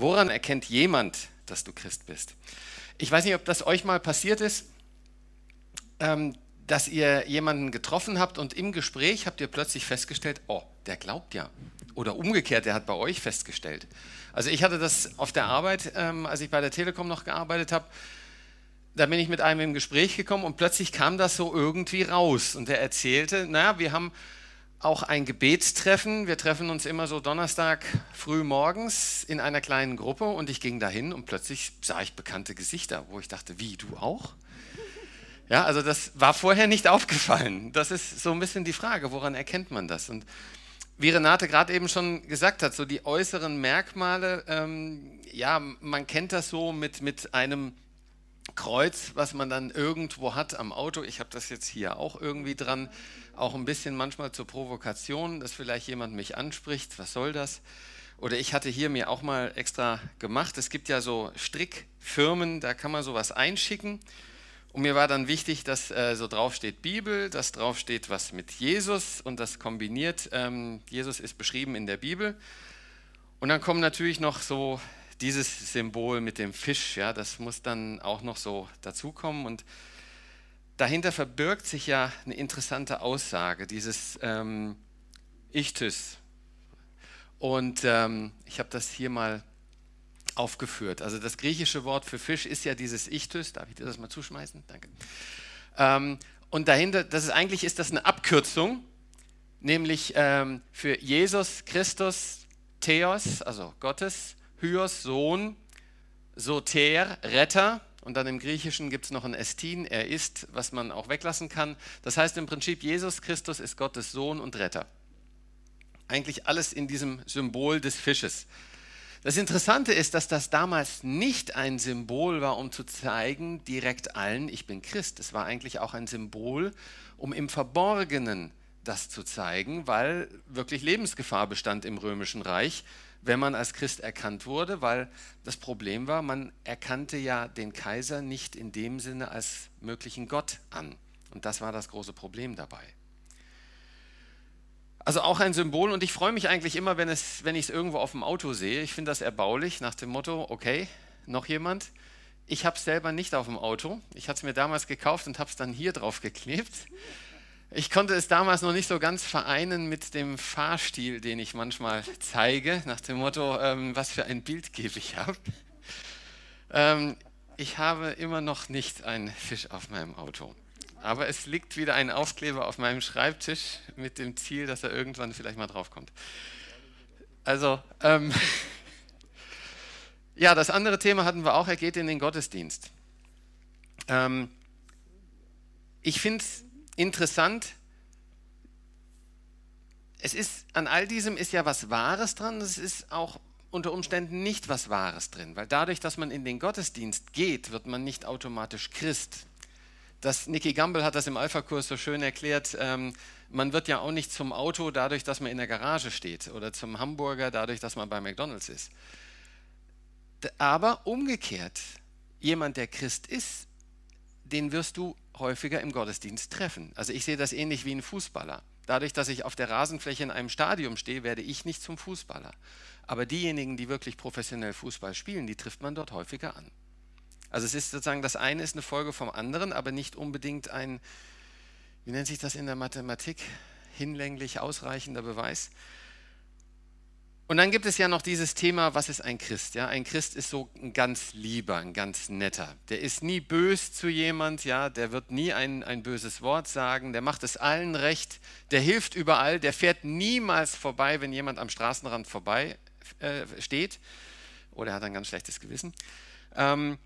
Woran erkennt jemand, dass du Christ bist? Ich weiß nicht, ob das euch mal passiert ist, ähm, dass ihr jemanden getroffen habt und im Gespräch habt ihr plötzlich festgestellt, oh, der glaubt ja. Oder umgekehrt, der hat bei euch festgestellt. Also ich hatte das auf der Arbeit, ähm, als ich bei der Telekom noch gearbeitet habe. Da bin ich mit einem im Gespräch gekommen und plötzlich kam das so irgendwie raus. Und der erzählte, naja, wir haben auch ein Gebetstreffen. Wir treffen uns immer so Donnerstag früh morgens in einer kleinen Gruppe und ich ging dahin und plötzlich sah ich bekannte Gesichter, wo ich dachte, wie, du auch? Ja, also das war vorher nicht aufgefallen. Das ist so ein bisschen die Frage, woran erkennt man das? Und wie Renate gerade eben schon gesagt hat, so die äußeren Merkmale, ähm, ja, man kennt das so mit, mit einem Kreuz, was man dann irgendwo hat am Auto. Ich habe das jetzt hier auch irgendwie dran auch ein bisschen manchmal zur Provokation, dass vielleicht jemand mich anspricht, was soll das? Oder ich hatte hier mir auch mal extra gemacht, es gibt ja so Strickfirmen, da kann man sowas einschicken. Und mir war dann wichtig, dass äh, so drauf steht Bibel, dass drauf steht was mit Jesus und das kombiniert. Ähm, Jesus ist beschrieben in der Bibel. Und dann kommt natürlich noch so dieses Symbol mit dem Fisch, ja, das muss dann auch noch so dazukommen. Und dahinter verbirgt sich ja eine interessante Aussage, dieses ähm, Ichthys. Und ähm, ich habe das hier mal aufgeführt. Also das griechische Wort für Fisch ist ja dieses Ichthys. Darf ich dir das mal zuschmeißen? Danke. Ähm, und dahinter, das ist eigentlich ist das eine Abkürzung, nämlich ähm, für Jesus Christus Theos, also Gottes, Hyos Sohn, Soter Retter und dann im Griechischen gibt es noch ein Estin, er ist, was man auch weglassen kann. Das heißt im Prinzip, Jesus Christus ist Gottes Sohn und Retter. Eigentlich alles in diesem Symbol des Fisches. Das Interessante ist, dass das damals nicht ein Symbol war, um zu zeigen, direkt allen, ich bin Christ. Es war eigentlich auch ein Symbol, um im Verborgenen das zu zeigen, weil wirklich Lebensgefahr bestand im römischen Reich wenn man als Christ erkannt wurde, weil das Problem war, man erkannte ja den Kaiser nicht in dem Sinne als möglichen Gott an. Und das war das große Problem dabei. Also auch ein Symbol und ich freue mich eigentlich immer, wenn, es, wenn ich es irgendwo auf dem Auto sehe. Ich finde das erbaulich nach dem Motto, okay, noch jemand? Ich habe es selber nicht auf dem Auto. Ich hatte es mir damals gekauft und habe es dann hier drauf geklebt. Ich konnte es damals noch nicht so ganz vereinen mit dem Fahrstil, den ich manchmal zeige, nach dem Motto, ähm, was für ein Bild gebe ich ab. Ähm, ich habe immer noch nicht einen Fisch auf meinem Auto. Aber es liegt wieder ein Aufkleber auf meinem Schreibtisch mit dem Ziel, dass er irgendwann vielleicht mal draufkommt. Also, ähm, ja, das andere Thema hatten wir auch, er geht in den Gottesdienst. Ähm, ich finde es interessant, es ist an all diesem ist ja was Wahres dran, es ist auch unter Umständen nicht was Wahres drin, weil dadurch, dass man in den Gottesdienst geht, wird man nicht automatisch Christ. Das, Nicky Gamble hat das im Alpha-Kurs so schön erklärt. Ähm, man wird ja auch nicht zum Auto dadurch, dass man in der Garage steht oder zum Hamburger dadurch, dass man bei McDonald's ist. Aber umgekehrt, jemand, der Christ ist, den wirst du häufiger im Gottesdienst treffen. Also ich sehe das ähnlich wie ein Fußballer. Dadurch, dass ich auf der Rasenfläche in einem Stadion stehe, werde ich nicht zum Fußballer. Aber diejenigen, die wirklich professionell Fußball spielen, die trifft man dort häufiger an. Also es ist sozusagen, das eine ist eine Folge vom anderen, aber nicht unbedingt ein, wie nennt sich das in der Mathematik, hinlänglich ausreichender Beweis. Und dann gibt es ja noch dieses Thema, was ist ein Christ? Ja, ein Christ ist so ein ganz lieber, ein ganz netter. Der ist nie bös zu jemand, ja, der wird nie ein, ein böses Wort sagen, der macht es allen recht, der hilft überall, der fährt niemals vorbei, wenn jemand am Straßenrand vorbei äh, steht. Oder er hat ein ganz schlechtes Gewissen. Ähm,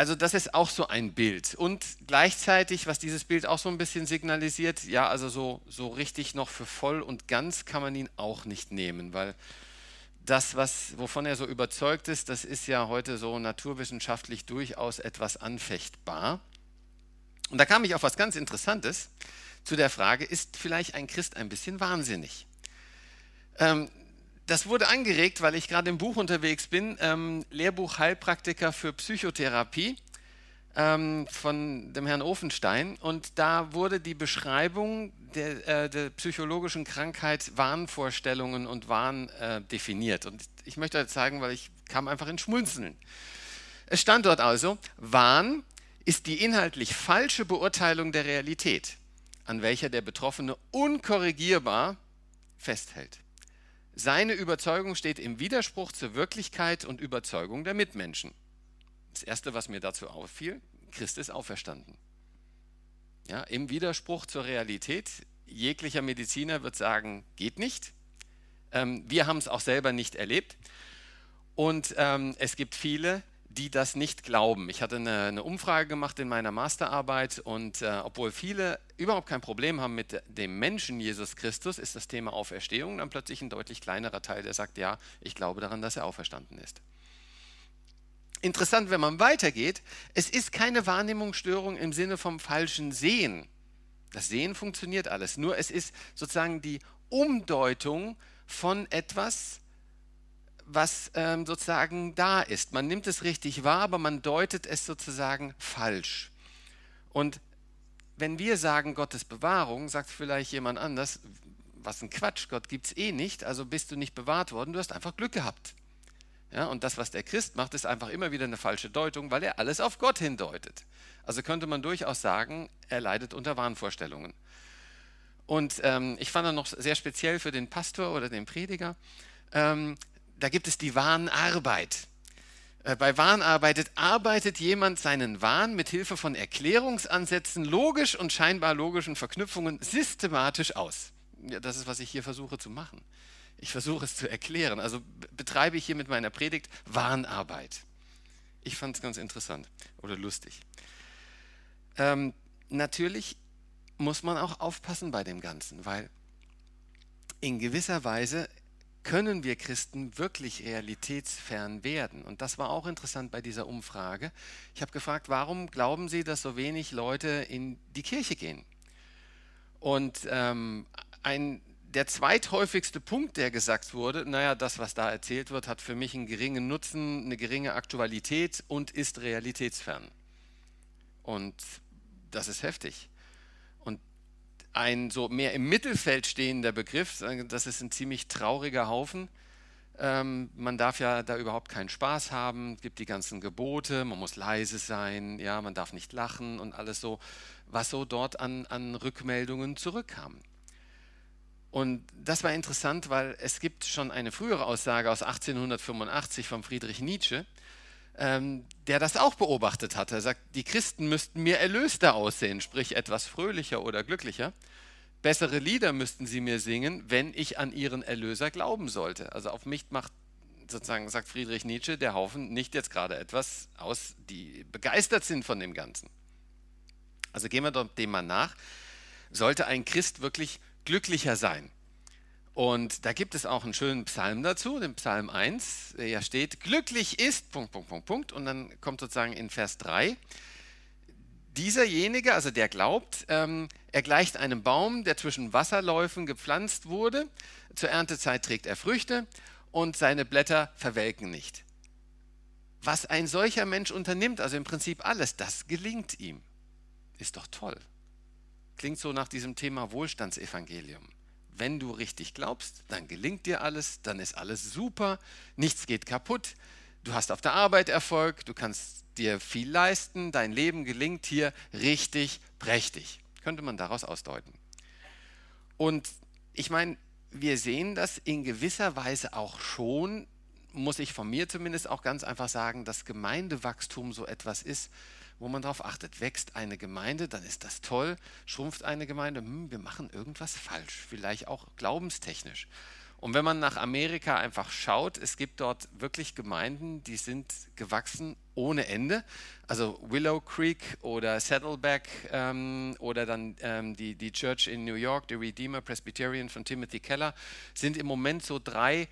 also das ist auch so ein Bild. Und gleichzeitig, was dieses Bild auch so ein bisschen signalisiert, ja, also so, so richtig noch für voll und ganz kann man ihn auch nicht nehmen, weil das, was, wovon er so überzeugt ist, das ist ja heute so naturwissenschaftlich durchaus etwas anfechtbar. Und da kam ich auf was ganz Interessantes zu der Frage, ist vielleicht ein Christ ein bisschen wahnsinnig? Ähm, das wurde angeregt, weil ich gerade im Buch unterwegs bin, ähm, Lehrbuch Heilpraktiker für Psychotherapie ähm, von dem Herrn Ofenstein. Und da wurde die Beschreibung der, äh, der psychologischen Krankheit Wahnvorstellungen und Wahn äh, definiert. Und ich möchte das zeigen, weil ich kam einfach in Schmunzeln. Es stand dort also, Wahn ist die inhaltlich falsche Beurteilung der Realität, an welcher der Betroffene unkorrigierbar festhält. Seine Überzeugung steht im Widerspruch zur Wirklichkeit und Überzeugung der Mitmenschen. Das Erste, was mir dazu auffiel, Christ ist auferstanden. Ja, Im Widerspruch zur Realität, jeglicher Mediziner wird sagen, geht nicht. Ähm, wir haben es auch selber nicht erlebt. Und ähm, es gibt viele, die das nicht glauben. Ich hatte eine, eine Umfrage gemacht in meiner Masterarbeit und äh, obwohl viele überhaupt kein Problem haben mit dem Menschen Jesus Christus, ist das Thema Auferstehung dann plötzlich ein deutlich kleinerer Teil, der sagt, ja, ich glaube daran, dass er auferstanden ist. Interessant, wenn man weitergeht, es ist keine Wahrnehmungsstörung im Sinne vom falschen Sehen. Das Sehen funktioniert alles, nur es ist sozusagen die Umdeutung von etwas, was ähm, sozusagen da ist. Man nimmt es richtig wahr, aber man deutet es sozusagen falsch. Und wenn wir sagen Gottes Bewahrung, sagt vielleicht jemand anders, was ein Quatsch, Gott gibt es eh nicht, also bist du nicht bewahrt worden, du hast einfach Glück gehabt. Ja, und das, was der Christ macht, ist einfach immer wieder eine falsche Deutung, weil er alles auf Gott hindeutet. Also könnte man durchaus sagen, er leidet unter Wahnvorstellungen. Und ähm, ich fand dann noch sehr speziell für den Pastor oder den Prediger, ähm, da gibt es die Wahnarbeit. Äh, bei Wahnarbeit arbeitet jemand seinen Wahn mit Hilfe von Erklärungsansätzen, logisch und scheinbar logischen Verknüpfungen systematisch aus. Ja, das ist, was ich hier versuche zu machen. Ich versuche es zu erklären. Also betreibe ich hier mit meiner Predigt Wahnarbeit. Ich fand es ganz interessant oder lustig. Ähm, natürlich muss man auch aufpassen bei dem Ganzen, weil in gewisser Weise können wir Christen wirklich realitätsfern werden? Und das war auch interessant bei dieser Umfrage. Ich habe gefragt, warum glauben Sie, dass so wenig Leute in die Kirche gehen? Und ähm, ein, der zweithäufigste Punkt, der gesagt wurde, naja, das, was da erzählt wird, hat für mich einen geringen Nutzen, eine geringe Aktualität und ist realitätsfern. Und das ist heftig ein so mehr im Mittelfeld stehender Begriff. Das ist ein ziemlich trauriger Haufen. Ähm, man darf ja da überhaupt keinen Spaß haben. Gibt die ganzen Gebote, man muss leise sein, ja, man darf nicht lachen und alles so, was so dort an, an Rückmeldungen zurückkam. Und das war interessant, weil es gibt schon eine frühere Aussage aus 1885 von Friedrich Nietzsche, ähm, der das auch beobachtet hat. Er sagt, die Christen müssten mir erlöster aussehen, sprich etwas fröhlicher oder glücklicher. Bessere Lieder müssten sie mir singen, wenn ich an ihren Erlöser glauben sollte. Also auf mich macht sozusagen, sagt Friedrich Nietzsche, der Haufen nicht jetzt gerade etwas aus, die begeistert sind von dem Ganzen. Also gehen wir dem mal nach. Sollte ein Christ wirklich glücklicher sein? Und da gibt es auch einen schönen Psalm dazu, den Psalm 1, der ja steht, glücklich ist, Punkt, Punkt, Punkt, Punkt. Und dann kommt sozusagen in Vers 3, dieserjenige, also der glaubt, ähm, er gleicht einem Baum, der zwischen Wasserläufen gepflanzt wurde. Zur Erntezeit trägt er Früchte und seine Blätter verwelken nicht. Was ein solcher Mensch unternimmt, also im Prinzip alles, das gelingt ihm. Ist doch toll. Klingt so nach diesem Thema Wohlstandsevangelium wenn du richtig glaubst, dann gelingt dir alles, dann ist alles super, nichts geht kaputt, du hast auf der Arbeit Erfolg, du kannst dir viel leisten, dein Leben gelingt hier richtig prächtig. Könnte man daraus ausdeuten. Und ich meine, wir sehen das in gewisser Weise auch schon, muss ich von mir zumindest auch ganz einfach sagen, dass Gemeindewachstum so etwas ist, wo man darauf achtet. Wächst eine Gemeinde, dann ist das toll. Schrumpft eine Gemeinde, hm, wir machen irgendwas falsch, vielleicht auch glaubenstechnisch. Und wenn man nach Amerika einfach schaut, es gibt dort wirklich Gemeinden, die sind gewachsen ohne Ende. Also Willow Creek oder Saddleback ähm, oder dann ähm, die, die Church in New York, die Redeemer Presbyterian von Timothy Keller, sind im Moment so drei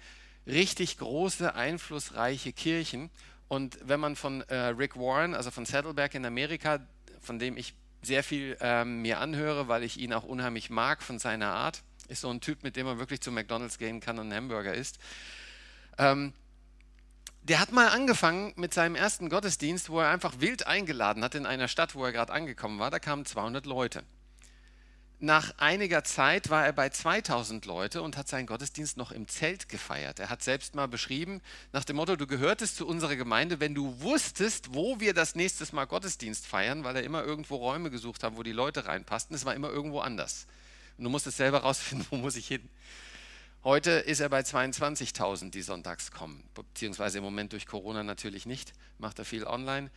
richtig große, einflussreiche Kirchen. Und wenn man von äh, Rick Warren, also von Saddleback in Amerika, von dem ich sehr viel ähm, mir anhöre, weil ich ihn auch unheimlich mag von seiner Art, ist so ein Typ, mit dem man wirklich zu McDonald's gehen kann und einen Hamburger isst. Ähm, der hat mal angefangen mit seinem ersten Gottesdienst, wo er einfach wild eingeladen hat in einer Stadt, wo er gerade angekommen war. Da kamen 200 Leute. Nach einiger Zeit war er bei 2000 Leute und hat seinen Gottesdienst noch im Zelt gefeiert. Er hat selbst mal beschrieben, nach dem Motto, du gehörtest zu unserer Gemeinde, wenn du wusstest, wo wir das nächste Mal Gottesdienst feiern, weil er immer irgendwo Räume gesucht hat, wo die Leute reinpassten. Es war immer irgendwo anders. Und du musstest selber rausfinden, wo muss ich hin. Heute ist er bei 22.000, die sonntags kommen, beziehungsweise im Moment durch Corona natürlich nicht, macht er viel online.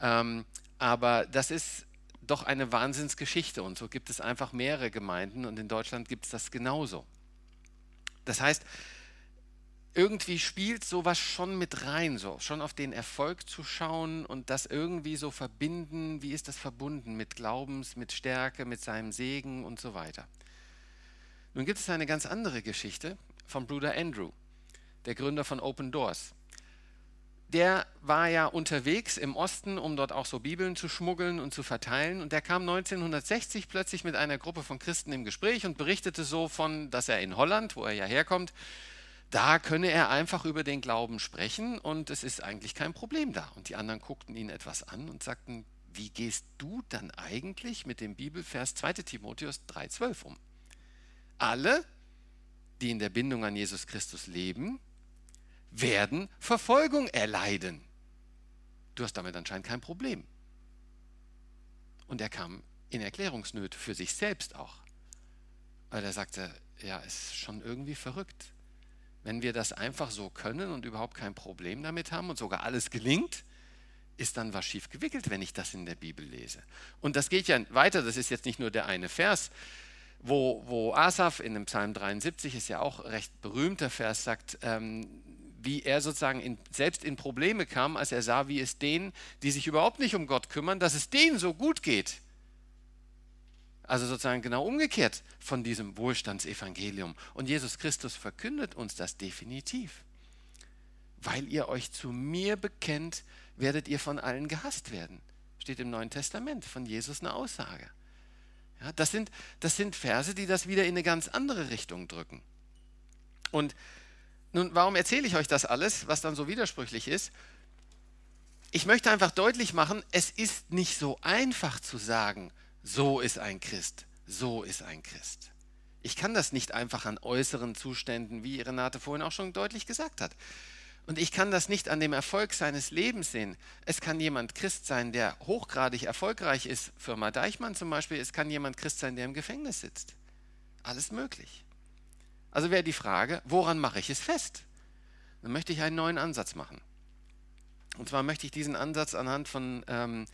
Ähm, aber das ist doch eine Wahnsinnsgeschichte und so gibt es einfach mehrere Gemeinden und in Deutschland gibt es das genauso. Das heißt, irgendwie spielt sowas schon mit rein, so schon auf den Erfolg zu schauen und das irgendwie so verbinden. Wie ist das verbunden mit Glaubens, mit Stärke, mit seinem Segen und so weiter. Nun gibt es eine ganz andere Geschichte vom Bruder Andrew, der Gründer von Open Doors der war ja unterwegs im Osten, um dort auch so Bibeln zu schmuggeln und zu verteilen. Und der kam 1960 plötzlich mit einer Gruppe von Christen im Gespräch und berichtete so von, dass er in Holland, wo er ja herkommt, da könne er einfach über den Glauben sprechen und es ist eigentlich kein Problem da. Und die anderen guckten ihn etwas an und sagten, wie gehst du dann eigentlich mit dem Bibelvers 2 Timotheus 3,12 um? Alle, die in der Bindung an Jesus Christus leben, werden Verfolgung erleiden. Du hast damit anscheinend kein Problem. Und er kam in Erklärungsnöte für sich selbst auch. Weil er sagte, ja, ist schon irgendwie verrückt. Wenn wir das einfach so können und überhaupt kein Problem damit haben und sogar alles gelingt, ist dann was schief gewickelt, wenn ich das in der Bibel lese. Und das geht ja weiter, das ist jetzt nicht nur der eine Vers, wo, wo Asaf in dem Psalm 73 ist ja auch recht berühmter Vers, sagt, ähm, wie er sozusagen in, selbst in Probleme kam, als er sah, wie es denen, die sich überhaupt nicht um Gott kümmern, dass es denen so gut geht. Also sozusagen genau umgekehrt von diesem Wohlstandsevangelium. Und Jesus Christus verkündet uns das definitiv. Weil ihr euch zu mir bekennt, werdet ihr von allen gehasst werden. Steht im Neuen Testament von Jesus eine Aussage. Ja, das, sind, das sind Verse, die das wieder in eine ganz andere Richtung drücken. Und nun, warum erzähle ich euch das alles, was dann so widersprüchlich ist? Ich möchte einfach deutlich machen, es ist nicht so einfach zu sagen, so ist ein Christ, so ist ein Christ. Ich kann das nicht einfach an äußeren Zuständen, wie Renate vorhin auch schon deutlich gesagt hat. Und ich kann das nicht an dem Erfolg seines Lebens sehen. Es kann jemand Christ sein, der hochgradig erfolgreich ist, Firma Deichmann zum Beispiel. Es kann jemand Christ sein, der im Gefängnis sitzt. Alles möglich. Also wäre die Frage, woran mache ich es fest? Dann möchte ich einen neuen Ansatz machen. Und zwar möchte ich diesen Ansatz anhand von ähm,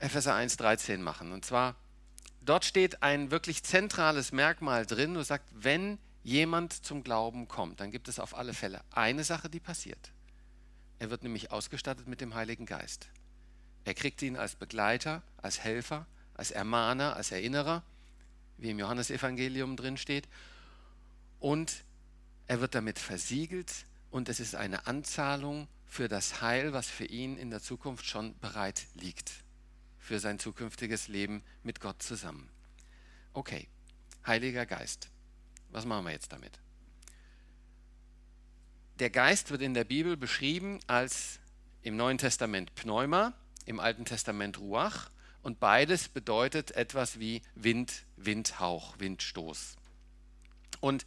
Epheser 1,13 machen. Und zwar, dort steht ein wirklich zentrales Merkmal drin, wo sagt, wenn jemand zum Glauben kommt, dann gibt es auf alle Fälle eine Sache, die passiert. Er wird nämlich ausgestattet mit dem Heiligen Geist. Er kriegt ihn als Begleiter, als Helfer, als Ermahner, als Erinnerer, wie im Johannesevangelium drin steht und er wird damit versiegelt und es ist eine Anzahlung für das Heil, was für ihn in der Zukunft schon bereit liegt, für sein zukünftiges Leben mit Gott zusammen. Okay, Heiliger Geist, was machen wir jetzt damit? Der Geist wird in der Bibel beschrieben als im Neuen Testament Pneuma, im Alten Testament Ruach und beides bedeutet etwas wie Wind, Windhauch, Windstoß. Und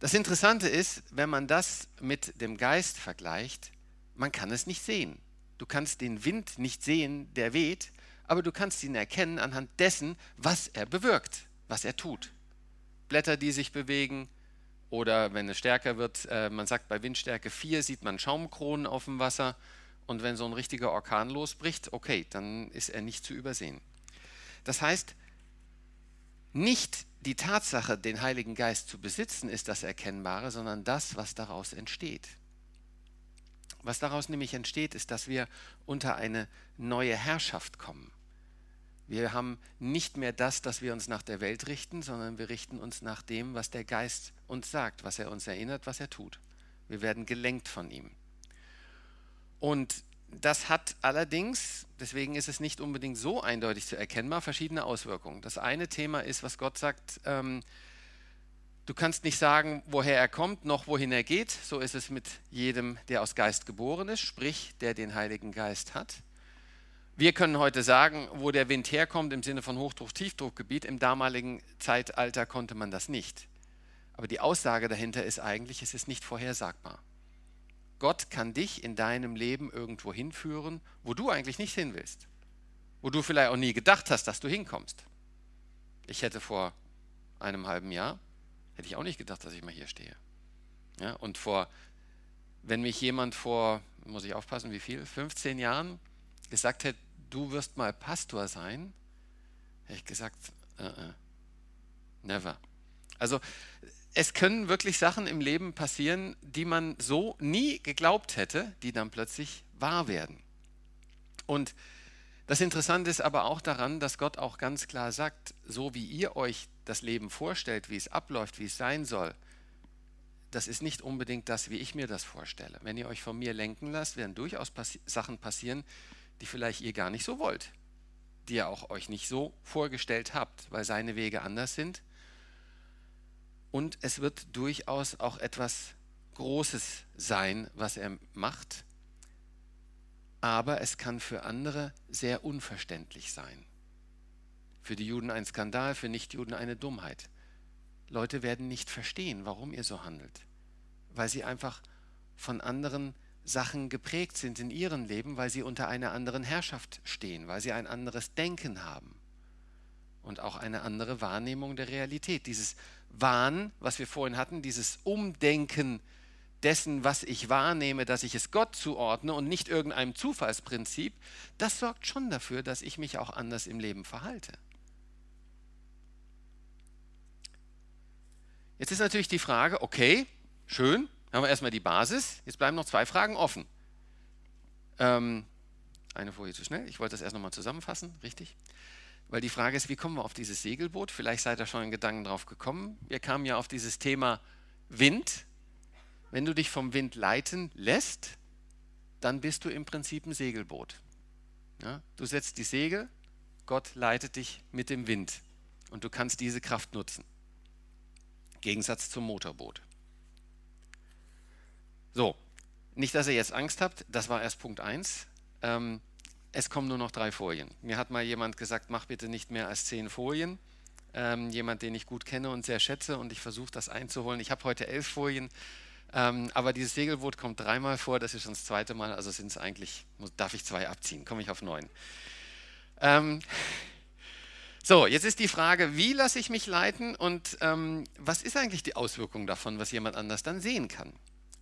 das Interessante ist, wenn man das mit dem Geist vergleicht, man kann es nicht sehen. Du kannst den Wind nicht sehen, der weht, aber du kannst ihn erkennen anhand dessen, was er bewirkt, was er tut. Blätter, die sich bewegen, oder wenn es stärker wird, äh, man sagt bei Windstärke 4 sieht man Schaumkronen auf dem Wasser. Und wenn so ein richtiger Orkan losbricht, okay, dann ist er nicht zu übersehen. Das heißt, nicht die Tatsache, den Heiligen Geist zu besitzen, ist das Erkennbare, sondern das, was daraus entsteht. Was daraus nämlich entsteht, ist, dass wir unter eine neue Herrschaft kommen. Wir haben nicht mehr das, dass wir uns nach der Welt richten, sondern wir richten uns nach dem, was der Geist uns sagt, was er uns erinnert, was er tut. Wir werden gelenkt von ihm. Und das hat allerdings, deswegen ist es nicht unbedingt so eindeutig zu erkennbar, verschiedene Auswirkungen. Das eine Thema ist, was Gott sagt, ähm, du kannst nicht sagen, woher er kommt, noch wohin er geht. So ist es mit jedem, der aus Geist geboren ist, sprich, der den Heiligen Geist hat. Wir können heute sagen, wo der Wind herkommt im Sinne von Hochdruck-Tiefdruckgebiet. Im damaligen Zeitalter konnte man das nicht. Aber die Aussage dahinter ist eigentlich, es ist nicht vorhersagbar. Gott kann dich in deinem Leben irgendwo hinführen, wo du eigentlich nicht hin willst. Wo du vielleicht auch nie gedacht hast, dass du hinkommst. Ich hätte vor einem halben Jahr, hätte ich auch nicht gedacht, dass ich mal hier stehe. Ja, und vor, wenn mich jemand vor, muss ich aufpassen, wie viel, 15 Jahren gesagt hätte, du wirst mal Pastor sein, hätte ich gesagt, uh -uh, never. Also es können wirklich Sachen im Leben passieren, die man so nie geglaubt hätte, die dann plötzlich wahr werden. Und das Interessante ist aber auch daran, dass Gott auch ganz klar sagt, so wie ihr euch das Leben vorstellt, wie es abläuft, wie es sein soll, das ist nicht unbedingt das, wie ich mir das vorstelle. Wenn ihr euch von mir lenken lasst, werden durchaus passi Sachen passieren, die vielleicht ihr gar nicht so wollt, die ihr auch euch nicht so vorgestellt habt, weil seine Wege anders sind und es wird durchaus auch etwas Großes sein, was er macht, aber es kann für andere sehr unverständlich sein. Für die Juden ein Skandal, für Nichtjuden eine Dummheit. Leute werden nicht verstehen, warum ihr so handelt, weil sie einfach von anderen Sachen geprägt sind in ihrem Leben, weil sie unter einer anderen Herrschaft stehen, weil sie ein anderes Denken haben und auch eine andere Wahrnehmung der Realität. Dieses Wahn, was wir vorhin hatten, dieses Umdenken dessen, was ich wahrnehme, dass ich es Gott zuordne und nicht irgendeinem Zufallsprinzip, das sorgt schon dafür, dass ich mich auch anders im Leben verhalte. Jetzt ist natürlich die Frage, okay, schön, haben wir erstmal die Basis, jetzt bleiben noch zwei Fragen offen. Ähm, eine Folie zu schnell, ich wollte das erst nochmal zusammenfassen, richtig? Weil die Frage ist, wie kommen wir auf dieses Segelboot? Vielleicht seid ihr schon in Gedanken drauf gekommen. Wir kamen ja auf dieses Thema Wind. Wenn du dich vom Wind leiten lässt, dann bist du im Prinzip ein Segelboot. Ja? Du setzt die Segel, Gott leitet dich mit dem Wind und du kannst diese Kraft nutzen. Gegensatz zum Motorboot. So, nicht, dass ihr jetzt Angst habt, das war erst Punkt 1. Ähm, es kommen nur noch drei Folien. Mir hat mal jemand gesagt, mach bitte nicht mehr als zehn Folien. Ähm, jemand, den ich gut kenne und sehr schätze und ich versuche das einzuholen. Ich habe heute elf Folien, ähm, aber dieses Segelboot kommt dreimal vor, das ist schon das zweite Mal, also sind es eigentlich, darf ich zwei abziehen, komme ich auf neun. Ähm, so, jetzt ist die Frage, wie lasse ich mich leiten und ähm, was ist eigentlich die Auswirkung davon, was jemand anders dann sehen kann?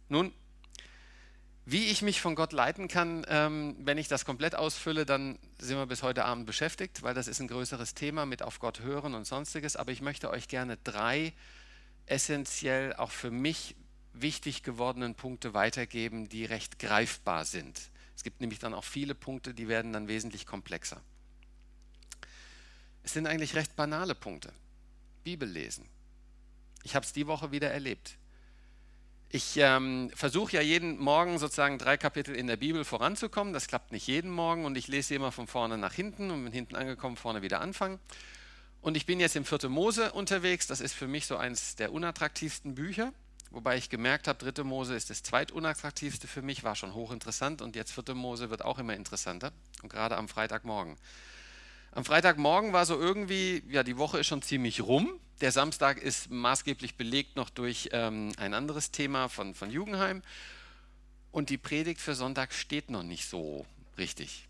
Nun, wie ich mich von Gott leiten kann, ähm, wenn ich das komplett ausfülle, dann sind wir bis heute Abend beschäftigt, weil das ist ein größeres Thema mit auf Gott hören und sonstiges. Aber ich möchte euch gerne drei essentiell auch für mich wichtig gewordenen Punkte weitergeben, die recht greifbar sind. Es gibt nämlich dann auch viele Punkte, die werden dann wesentlich komplexer. Es sind eigentlich recht banale Punkte. Bibel lesen. Ich habe es die Woche wieder erlebt. Ich ähm, versuche ja jeden Morgen sozusagen drei Kapitel in der Bibel voranzukommen. Das klappt nicht jeden Morgen und ich lese sie immer von vorne nach hinten und bin hinten angekommen, vorne wieder anfangen. Und ich bin jetzt im 4. Mose unterwegs. Das ist für mich so eines der unattraktivsten Bücher. Wobei ich gemerkt habe, 3. Mose ist das zweitunattraktivste für mich, war schon hochinteressant und jetzt 4. Mose wird auch immer interessanter. Und gerade am Freitagmorgen. Am Freitagmorgen war so irgendwie, ja, die Woche ist schon ziemlich rum. Der Samstag ist maßgeblich belegt noch durch ähm, ein anderes Thema von, von Jugendheim. Und die Predigt für Sonntag steht noch nicht so richtig.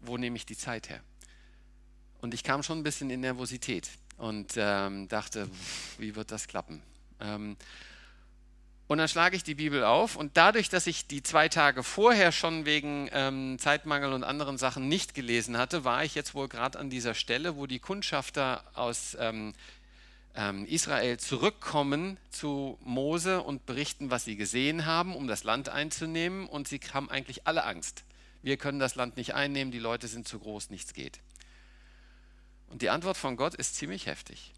Wo nehme ich die Zeit her? Und ich kam schon ein bisschen in Nervosität und ähm, dachte, wie wird das klappen? Ähm, und dann schlage ich die Bibel auf und dadurch, dass ich die zwei Tage vorher schon wegen ähm, Zeitmangel und anderen Sachen nicht gelesen hatte, war ich jetzt wohl gerade an dieser Stelle, wo die Kundschafter aus ähm, Israel zurückkommen zu Mose und berichten, was sie gesehen haben, um das Land einzunehmen. Und sie haben eigentlich alle Angst. Wir können das Land nicht einnehmen, die Leute sind zu groß, nichts geht. Und die Antwort von Gott ist ziemlich heftig.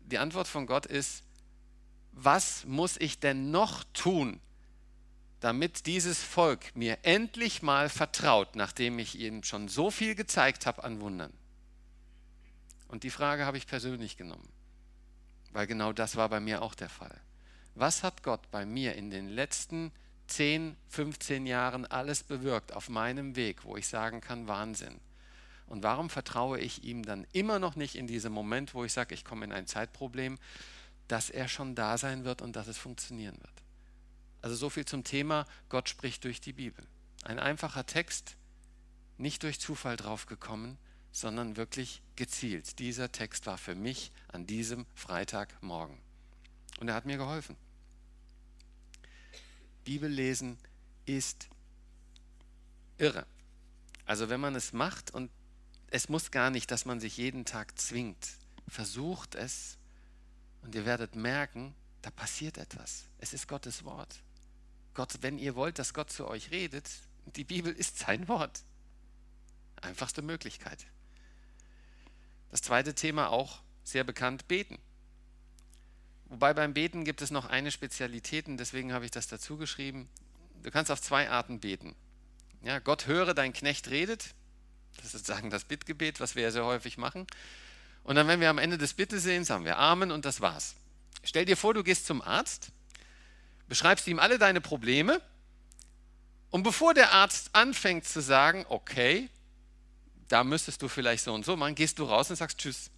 Die Antwort von Gott ist, was muss ich denn noch tun, damit dieses Volk mir endlich mal vertraut, nachdem ich ihnen schon so viel gezeigt habe an Wundern? Und die Frage habe ich persönlich genommen, weil genau das war bei mir auch der Fall. Was hat Gott bei mir in den letzten 10, 15 Jahren alles bewirkt auf meinem Weg, wo ich sagen kann, Wahnsinn. Und warum vertraue ich ihm dann immer noch nicht in diesem Moment, wo ich sage, ich komme in ein Zeitproblem, dass er schon da sein wird und dass es funktionieren wird? Also so viel zum Thema, Gott spricht durch die Bibel. Ein einfacher Text, nicht durch Zufall draufgekommen, sondern wirklich gezielt. Dieser Text war für mich an diesem Freitagmorgen. Und er hat mir geholfen. Bibellesen ist irre. Also wenn man es macht und es muss gar nicht, dass man sich jeden Tag zwingt. Versucht es und ihr werdet merken, da passiert etwas. Es ist Gottes Wort. Gott, wenn ihr wollt, dass Gott zu euch redet, die Bibel ist sein Wort. Einfachste Möglichkeit. Das zweite Thema auch sehr bekannt, beten. Wobei beim Beten gibt es noch eine Spezialität und deswegen habe ich das dazu geschrieben. Du kannst auf zwei Arten beten. Ja, Gott höre, dein Knecht redet. Das ist sozusagen das Bittgebet, was wir ja sehr häufig machen. Und dann, wenn wir am Ende des Bittesehens haben wir Amen und das war's. Stell dir vor, du gehst zum Arzt, beschreibst ihm alle deine Probleme und bevor der Arzt anfängt zu sagen, okay, da müsstest du vielleicht so und so machen, gehst du raus und sagst Tschüss.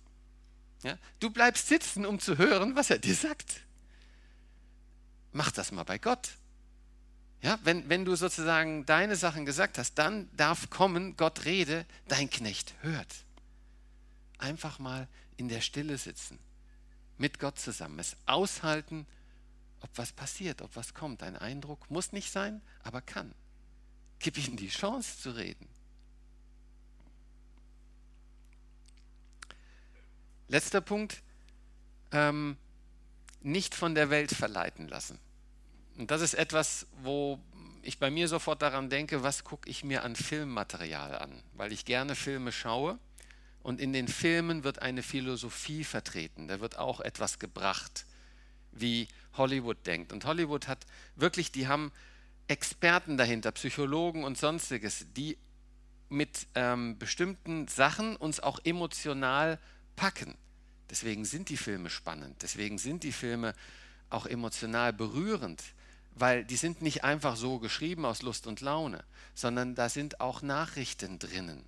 Ja? Du bleibst sitzen, um zu hören, was er dir sagt. Mach das mal bei Gott. Ja, wenn, wenn du sozusagen deine Sachen gesagt hast, dann darf kommen, Gott rede, dein Knecht hört. Einfach mal in der Stille sitzen, mit Gott zusammen, es aushalten, ob was passiert, ob was kommt. Ein Eindruck muss nicht sein, aber kann. Gib ihm die Chance zu reden. Letzter Punkt, ähm, nicht von der Welt verleiten lassen. Und das ist etwas, wo ich bei mir sofort daran denke, was gucke ich mir an Filmmaterial an, weil ich gerne Filme schaue und in den Filmen wird eine Philosophie vertreten, da wird auch etwas gebracht, wie Hollywood denkt. Und Hollywood hat wirklich, die haben Experten dahinter, Psychologen und sonstiges, die mit ähm, bestimmten Sachen uns auch emotional packen. Deswegen sind die Filme spannend, deswegen sind die Filme auch emotional berührend, weil die sind nicht einfach so geschrieben aus Lust und Laune, sondern da sind auch Nachrichten drinnen.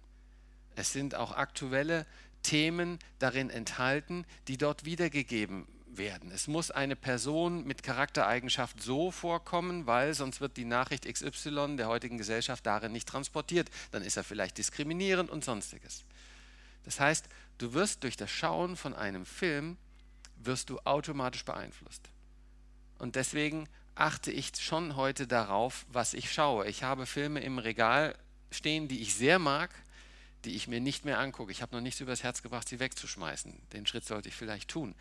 Es sind auch aktuelle Themen darin enthalten, die dort wiedergegeben werden. Es muss eine Person mit Charaktereigenschaft so vorkommen, weil sonst wird die Nachricht XY der heutigen Gesellschaft darin nicht transportiert. Dann ist er vielleicht diskriminierend und sonstiges. Das heißt, du wirst durch das Schauen von einem Film, wirst du automatisch beeinflusst. Und deswegen achte ich schon heute darauf, was ich schaue. Ich habe Filme im Regal stehen, die ich sehr mag, die ich mir nicht mehr angucke. Ich habe noch nichts übers Herz gebracht, sie wegzuschmeißen. Den Schritt sollte ich vielleicht tun.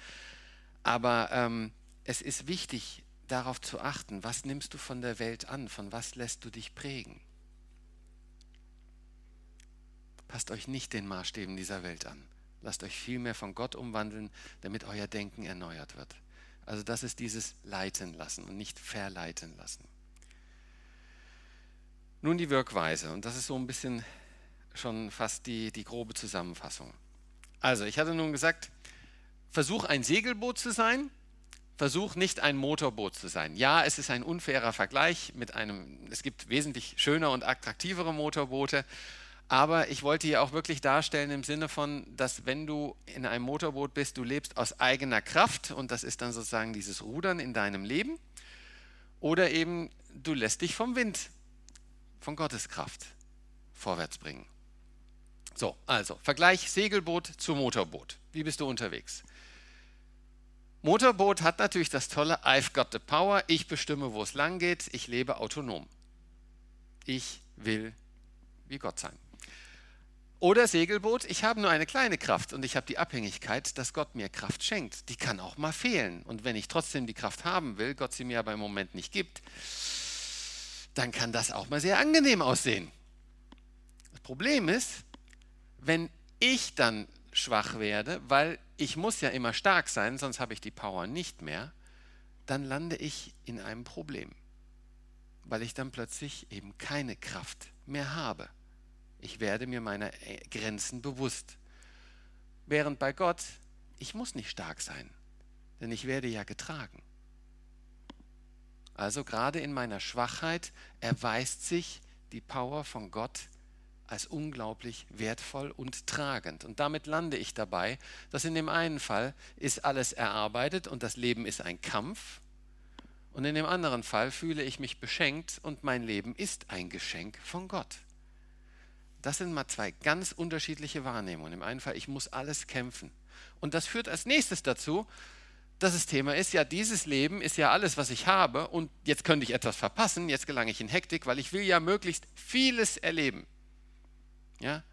Aber ähm, es ist wichtig, darauf zu achten, was nimmst du von der Welt an, von was lässt du dich prägen. Passt euch nicht den Maßstäben dieser Welt an. Lasst euch vielmehr von Gott umwandeln, damit euer Denken erneuert wird. Also das ist dieses Leiten lassen und nicht verleiten lassen. Nun die Wirkweise und das ist so ein bisschen schon fast die, die grobe Zusammenfassung. Also ich hatte nun gesagt, versuch ein Segelboot zu sein, versuch nicht ein Motorboot zu sein. Ja, es ist ein unfairer Vergleich mit einem, es gibt wesentlich schöner und attraktivere Motorboote, aber ich wollte hier auch wirklich darstellen im Sinne von, dass wenn du in einem Motorboot bist, du lebst aus eigener Kraft und das ist dann sozusagen dieses Rudern in deinem Leben. Oder eben du lässt dich vom Wind, von Gottes Kraft vorwärts bringen. So, also Vergleich Segelboot zu Motorboot. Wie bist du unterwegs? Motorboot hat natürlich das tolle I've got the power, ich bestimme, wo es lang geht, ich lebe autonom. Ich will wie Gott sein. Oder Segelboot, ich habe nur eine kleine Kraft und ich habe die Abhängigkeit, dass Gott mir Kraft schenkt. Die kann auch mal fehlen. Und wenn ich trotzdem die Kraft haben will, Gott sie mir aber im Moment nicht gibt, dann kann das auch mal sehr angenehm aussehen. Das Problem ist, wenn ich dann schwach werde, weil ich muss ja immer stark sein, sonst habe ich die Power nicht mehr, dann lande ich in einem Problem, weil ich dann plötzlich eben keine Kraft mehr habe. Ich werde mir meiner äh, Grenzen bewusst. Während bei Gott, ich muss nicht stark sein, denn ich werde ja getragen. Also gerade in meiner Schwachheit erweist sich die Power von Gott als unglaublich wertvoll und tragend. Und damit lande ich dabei, dass in dem einen Fall ist alles erarbeitet und das Leben ist ein Kampf. Und in dem anderen Fall fühle ich mich beschenkt und mein Leben ist ein Geschenk von Gott. Das sind mal zwei ganz unterschiedliche Wahrnehmungen. Im einen Fall, ich muss alles kämpfen. Und das führt als nächstes dazu, dass das Thema ist, ja, dieses Leben ist ja alles, was ich habe und jetzt könnte ich etwas verpassen, jetzt gelange ich in Hektik, weil ich will ja möglichst vieles erleben. Ja?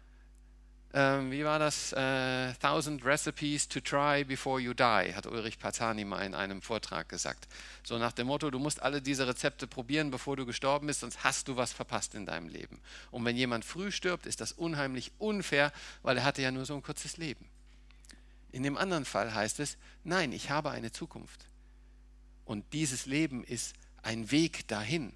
Ähm, wie war das? Äh, Thousand Recipes to try before you die, hat Ulrich Patani mal in einem Vortrag gesagt. So nach dem Motto, du musst alle diese Rezepte probieren, bevor du gestorben bist, sonst hast du was verpasst in deinem Leben. Und wenn jemand früh stirbt, ist das unheimlich unfair, weil er hatte ja nur so ein kurzes Leben. In dem anderen Fall heißt es, nein, ich habe eine Zukunft. Und dieses Leben ist ein Weg dahin.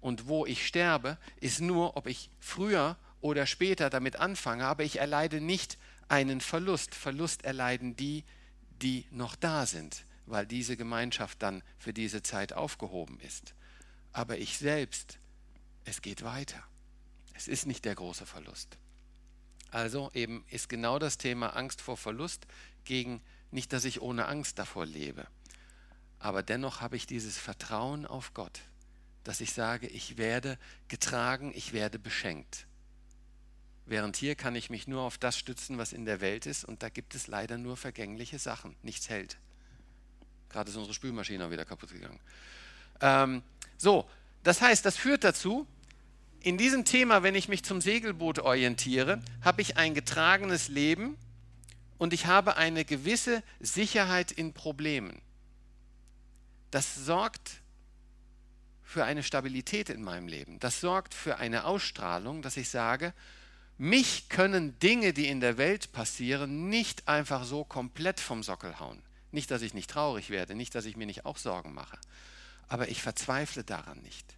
Und wo ich sterbe, ist nur, ob ich früher oder später damit anfange, aber ich erleide nicht einen Verlust. Verlust erleiden die, die noch da sind, weil diese Gemeinschaft dann für diese Zeit aufgehoben ist. Aber ich selbst, es geht weiter. Es ist nicht der große Verlust. Also eben ist genau das Thema Angst vor Verlust gegen nicht, dass ich ohne Angst davor lebe. Aber dennoch habe ich dieses Vertrauen auf Gott, dass ich sage, ich werde getragen, ich werde beschenkt. Während hier kann ich mich nur auf das stützen, was in der Welt ist, und da gibt es leider nur vergängliche Sachen. Nichts hält. Gerade ist unsere Spülmaschine auch wieder kaputt gegangen. Ähm, so, das heißt, das führt dazu, in diesem Thema, wenn ich mich zum Segelboot orientiere, habe ich ein getragenes Leben und ich habe eine gewisse Sicherheit in Problemen. Das sorgt für eine Stabilität in meinem Leben. Das sorgt für eine Ausstrahlung, dass ich sage, mich können Dinge, die in der Welt passieren, nicht einfach so komplett vom Sockel hauen. Nicht, dass ich nicht traurig werde, nicht, dass ich mir nicht auch Sorgen mache. Aber ich verzweifle daran nicht.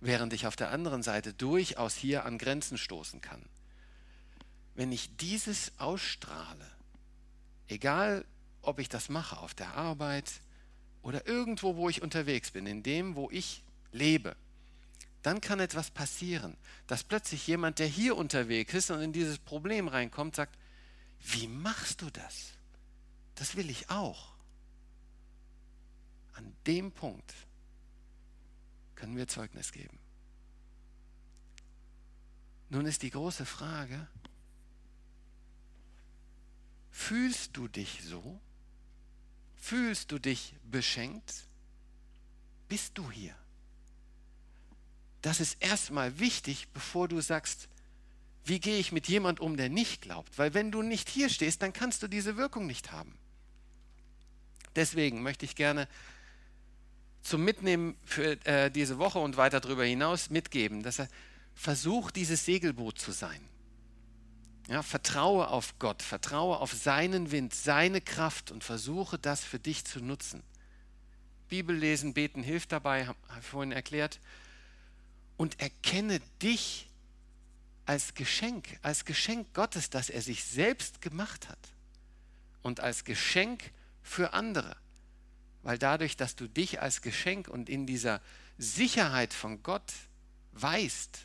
Während ich auf der anderen Seite durchaus hier an Grenzen stoßen kann. Wenn ich dieses ausstrahle, egal ob ich das mache auf der Arbeit oder irgendwo, wo ich unterwegs bin, in dem, wo ich lebe, dann kann etwas passieren, dass plötzlich jemand, der hier unterwegs ist und in dieses Problem reinkommt, sagt, wie machst du das? Das will ich auch. An dem Punkt können wir Zeugnis geben. Nun ist die große Frage, fühlst du dich so? Fühlst du dich beschenkt? Bist du hier? Das ist erstmal wichtig, bevor du sagst, wie gehe ich mit jemand um, der nicht glaubt? Weil wenn du nicht hier stehst, dann kannst du diese Wirkung nicht haben. Deswegen möchte ich gerne zum Mitnehmen für äh, diese Woche und weiter darüber hinaus mitgeben, dass er versucht, dieses Segelboot zu sein. Ja, vertraue auf Gott, vertraue auf seinen Wind, seine Kraft und versuche das für dich zu nutzen. Bibel lesen, beten hilft dabei, habe ich vorhin erklärt und erkenne dich als Geschenk, als Geschenk Gottes, das er sich selbst gemacht hat und als Geschenk für andere. Weil dadurch, dass du dich als Geschenk und in dieser Sicherheit von Gott weißt,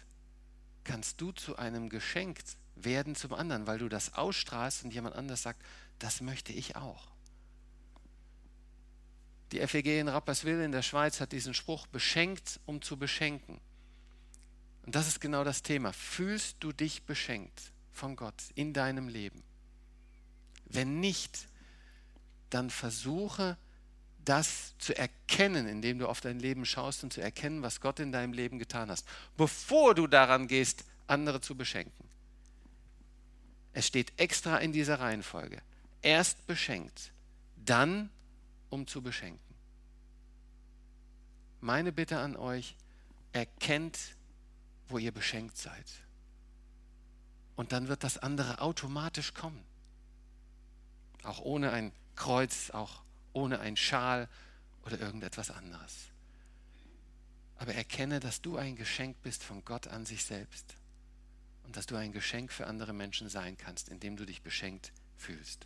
kannst du zu einem Geschenk werden zum anderen, weil du das ausstrahlst und jemand anders sagt, das möchte ich auch. Die FEG in Rapperswil in der Schweiz hat diesen Spruch, beschenkt, um zu beschenken. Und das ist genau das Thema. Fühlst du dich beschenkt von Gott in deinem Leben? Wenn nicht, dann versuche das zu erkennen, indem du auf dein Leben schaust und zu erkennen, was Gott in deinem Leben getan hast, bevor du daran gehst, andere zu beschenken. Es steht extra in dieser Reihenfolge. Erst beschenkt, dann um zu beschenken. Meine Bitte an euch, erkennt wo ihr beschenkt seid. Und dann wird das andere automatisch kommen. Auch ohne ein Kreuz, auch ohne ein Schal oder irgendetwas anderes. Aber erkenne, dass du ein Geschenk bist von Gott an sich selbst und dass du ein Geschenk für andere Menschen sein kannst, indem du dich beschenkt fühlst.